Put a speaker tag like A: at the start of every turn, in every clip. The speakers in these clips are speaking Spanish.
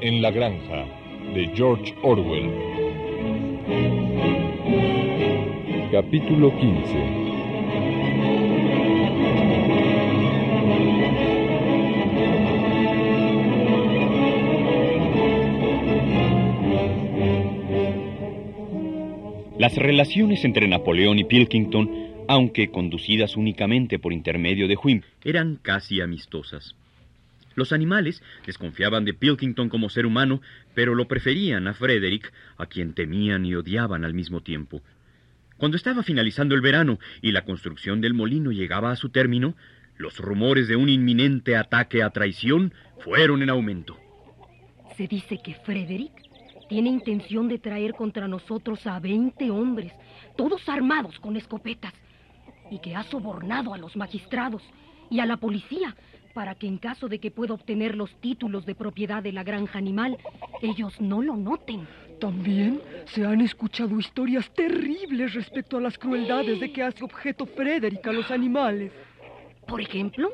A: En la granja de George Orwell. Capítulo 15
B: Las relaciones entre Napoleón y Pilkington, aunque conducidas únicamente por intermedio de Huim, eran casi amistosas. Los animales desconfiaban de Pilkington como ser humano, pero lo preferían a Frederick, a quien temían y odiaban al mismo tiempo. Cuando estaba finalizando el verano y la construcción del molino llegaba a su término, los rumores de un inminente ataque a traición fueron en aumento.
C: Se dice que Frederick tiene intención de traer contra nosotros a 20 hombres, todos armados con escopetas, y que ha sobornado a los magistrados y a la policía para que en caso de que pueda obtener los títulos de propiedad de la granja animal, ellos no lo noten.
D: También se han escuchado historias terribles respecto a las crueldades de que hace objeto Frederick a los animales.
C: Por ejemplo,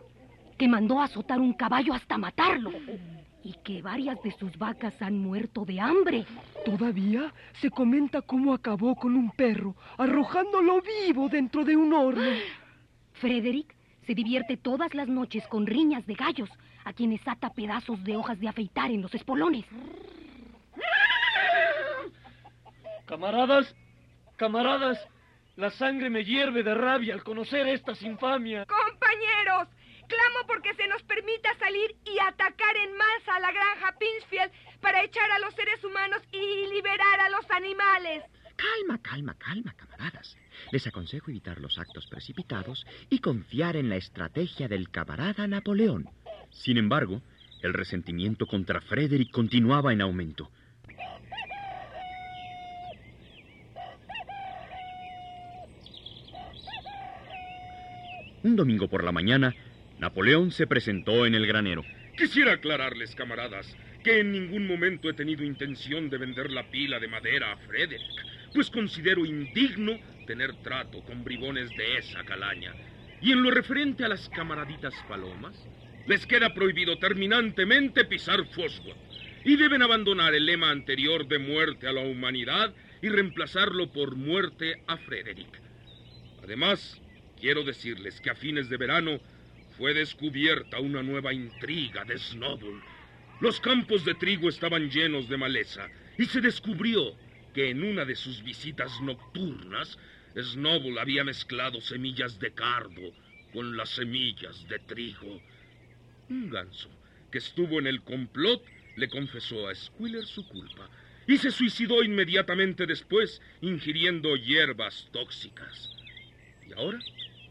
C: que mandó azotar un caballo hasta matarlo y que varias de sus vacas han muerto de hambre.
D: Todavía se comenta cómo acabó con un perro, arrojándolo vivo dentro de un horno.
C: Frederick se divierte todas las noches con riñas de gallos, a quienes ata pedazos de hojas de afeitar en los espolones.
E: Camaradas, camaradas, la sangre me hierve de rabia al conocer estas infamias.
F: Compañeros, Clamo porque se nos permita salir y atacar en masa a la granja Pinchfield para echar a los seres humanos y liberar a los animales.
G: Calma, calma, calma, camaradas. Les aconsejo evitar los actos precipitados y confiar en la estrategia del camarada Napoleón.
B: Sin embargo, el resentimiento contra Frederick continuaba en aumento. Un domingo por la mañana, Napoleón se presentó en el granero.
H: Quisiera aclararles, camaradas, que en ningún momento he tenido intención de vender la pila de madera a Frederick, pues considero indigno tener trato con bribones de esa calaña. Y en lo referente a las camaraditas palomas, les queda prohibido terminantemente pisar Fosworth y deben abandonar el lema anterior de muerte a la humanidad y reemplazarlo por muerte a Frederick. Además, quiero decirles que a fines de verano fue descubierta una nueva intriga de Snowball. Los campos de trigo estaban llenos de maleza y se descubrió que en una de sus visitas nocturnas, Snowball había mezclado semillas de cardo con las semillas de trigo. Un ganso que estuvo en el complot le confesó a Squiller su culpa y se suicidó inmediatamente después ingiriendo hierbas tóxicas. ¿Y ahora?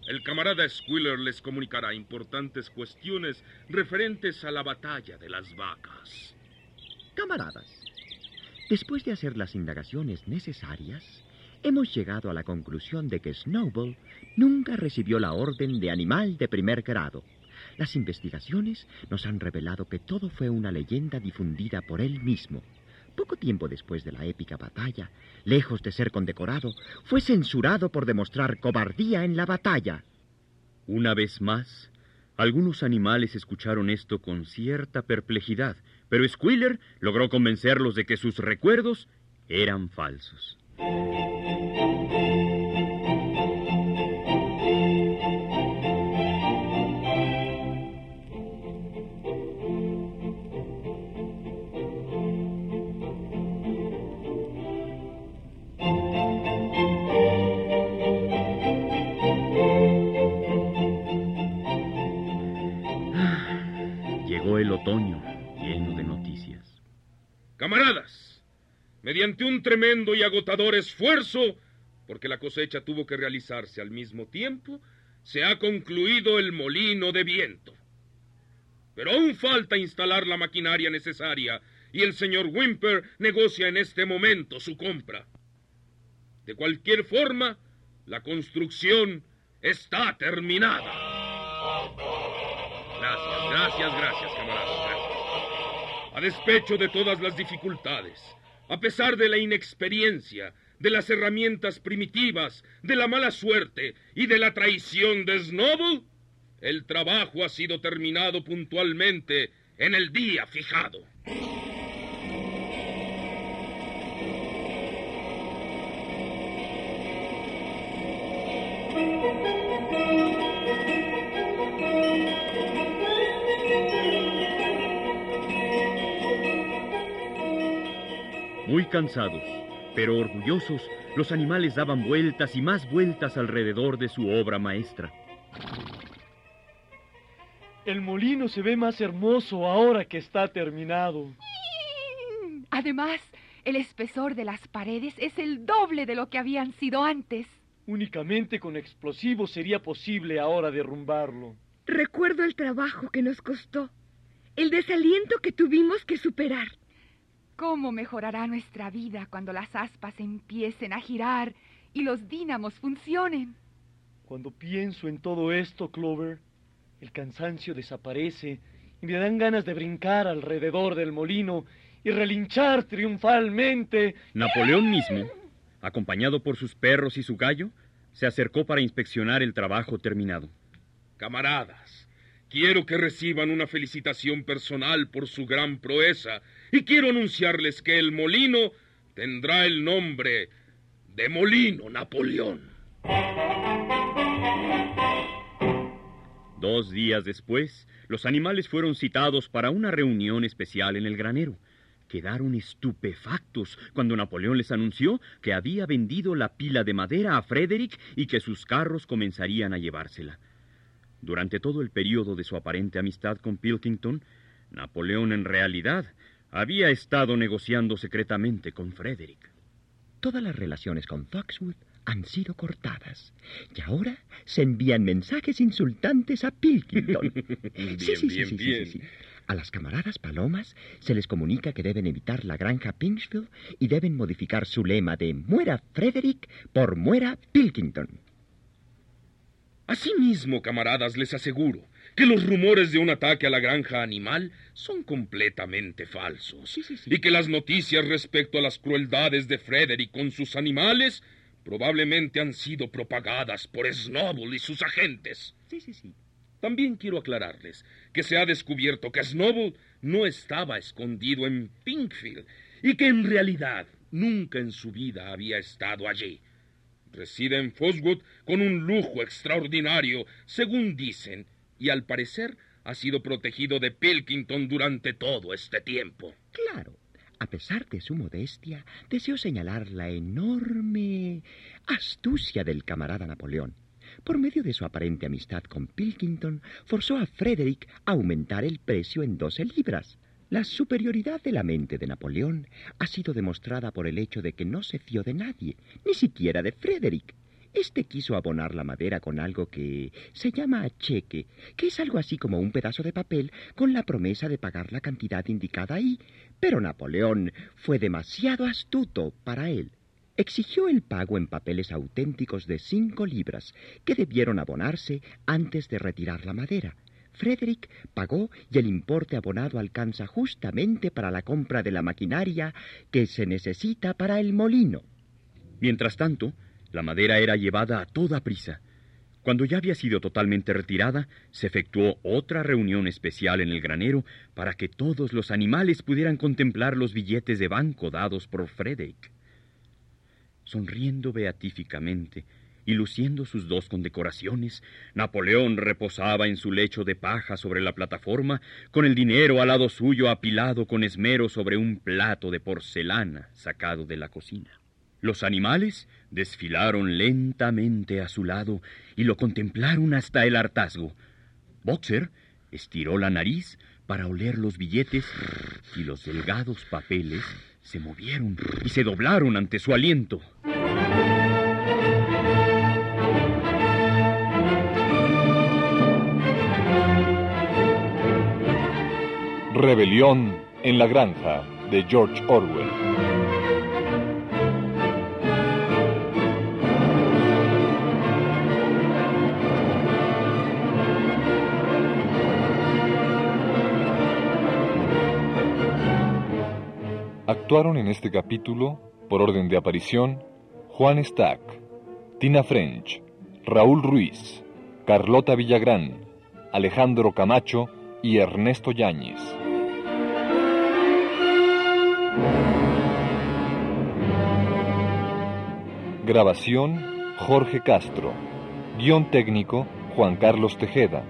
H: El camarada Squiller les comunicará importantes cuestiones referentes a la batalla de las vacas.
G: Camaradas, después de hacer las indagaciones necesarias, hemos llegado a la conclusión de que Snowball nunca recibió la orden de animal de primer grado. Las investigaciones nos han revelado que todo fue una leyenda difundida por él mismo. Poco tiempo después de la épica batalla, lejos de ser condecorado, fue censurado por demostrar cobardía en la batalla.
B: Una vez más, algunos animales escucharon esto con cierta perplejidad, pero Squiller logró convencerlos de que sus recuerdos eran falsos.
H: Mediante un tremendo y agotador esfuerzo, porque la cosecha tuvo que realizarse al mismo tiempo, se ha concluido el molino de viento. Pero aún falta instalar la maquinaria necesaria y el señor Wimper negocia en este momento su compra. De cualquier forma, la construcción está terminada. Gracias, gracias, gracias, camaradas. Gracias. A despecho de todas las dificultades, a pesar de la inexperiencia, de las herramientas primitivas, de la mala suerte y de la traición de Snowball, el trabajo ha sido terminado puntualmente en el día fijado.
B: Muy cansados, pero orgullosos, los animales daban vueltas y más vueltas alrededor de su obra maestra.
E: El molino se ve más hermoso ahora que está terminado.
I: Además, el espesor de las paredes es el doble de lo que habían sido antes.
E: Únicamente con explosivos sería posible ahora derrumbarlo.
F: Recuerdo el trabajo que nos costó, el desaliento que tuvimos que superar.
I: ¿Cómo mejorará nuestra vida cuando las aspas empiecen a girar y los dínamos funcionen?
E: Cuando pienso en todo esto, Clover, el cansancio desaparece y me dan ganas de brincar alrededor del molino y relinchar triunfalmente.
B: Napoleón mismo, acompañado por sus perros y su gallo, se acercó para inspeccionar el trabajo terminado.
H: Camaradas, quiero que reciban una felicitación personal por su gran proeza y quiero anunciarles que el molino tendrá el nombre de Molino Napoleón.
B: Dos días después, los animales fueron citados para una reunión especial en el granero. Quedaron estupefactos cuando Napoleón les anunció que había vendido la pila de madera a Frederick y que sus carros comenzarían a llevársela. Durante todo el periodo de su aparente amistad con Pilkington, Napoleón en realidad había estado negociando secretamente con Frederick.
G: Todas las relaciones con Foxwood han sido cortadas y ahora se envían mensajes insultantes a Pilkington.
H: Bien,
G: sí, sí,
H: bien,
G: sí,
H: bien.
G: sí, sí. A las camaradas palomas se les comunica que deben evitar la granja Pinchfield y deben modificar su lema de muera Frederick por muera Pilkington.
H: Asimismo, camaradas, les aseguro que los rumores de un ataque a la granja animal son completamente falsos.
G: Sí, sí, sí.
H: Y que las noticias respecto a las crueldades de Frederick con sus animales probablemente han sido propagadas por Snowball y sus agentes.
G: Sí, sí, sí.
H: También quiero aclararles que se ha descubierto que Snowball no estaba escondido en Pinkfield y que en realidad nunca en su vida había estado allí. Reside en Foswood con un lujo extraordinario, según dicen, y al parecer ha sido protegido de Pilkington durante todo este tiempo.
G: Claro. A pesar de su modestia, deseo señalar la enorme astucia del camarada Napoleón. Por medio de su aparente amistad con Pilkington, forzó a Frederick a aumentar el precio en 12 libras. La superioridad de la mente de Napoleón ha sido demostrada por el hecho de que no se fió de nadie, ni siquiera de Frederick. Este quiso abonar la madera con algo que se llama cheque, que es algo así como un pedazo de papel con la promesa de pagar la cantidad indicada ahí. Pero Napoleón fue demasiado astuto para él. Exigió el pago en papeles auténticos de cinco libras, que debieron abonarse antes de retirar la madera. Frederick pagó y el importe abonado alcanza justamente para la compra de la maquinaria que se necesita para el molino.
B: Mientras tanto, la madera era llevada a toda prisa. Cuando ya había sido totalmente retirada, se efectuó otra reunión especial en el granero para que todos los animales pudieran contemplar los billetes de banco dados por Frederick. Sonriendo beatíficamente y luciendo sus dos condecoraciones, Napoleón reposaba en su lecho de paja sobre la plataforma, con el dinero al lado suyo apilado con esmero sobre un plato de porcelana sacado de la cocina. Los animales desfilaron lentamente a su lado y lo contemplaron hasta el hartazgo. Boxer estiró la nariz para oler los billetes y los delgados papeles se movieron y se doblaron ante su aliento.
A: Rebelión en la granja de George Orwell. Actuaron en este capítulo, por orden de aparición, Juan Stack, Tina French, Raúl Ruiz, Carlota Villagrán, Alejandro Camacho y Ernesto Yáñez. Grabación, Jorge Castro. Guión técnico, Juan Carlos Tejeda.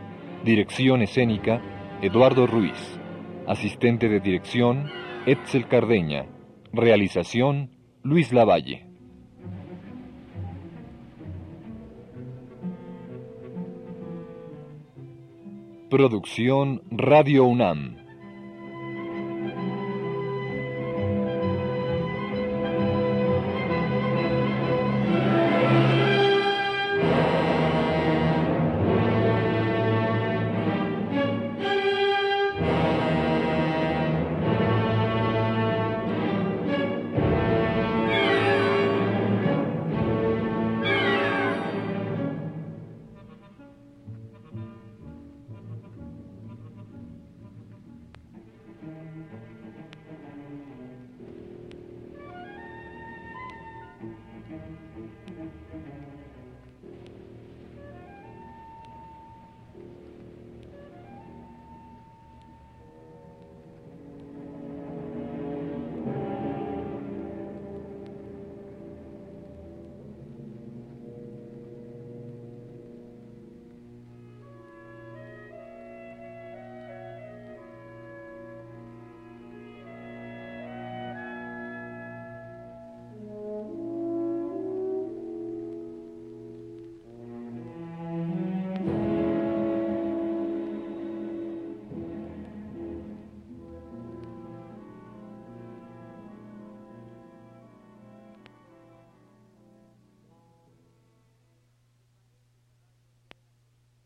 A: Dirección escénica, Eduardo Ruiz. Asistente de dirección, Etzel Cardeña. Realización, Luis Lavalle. Producción Radio UNAM.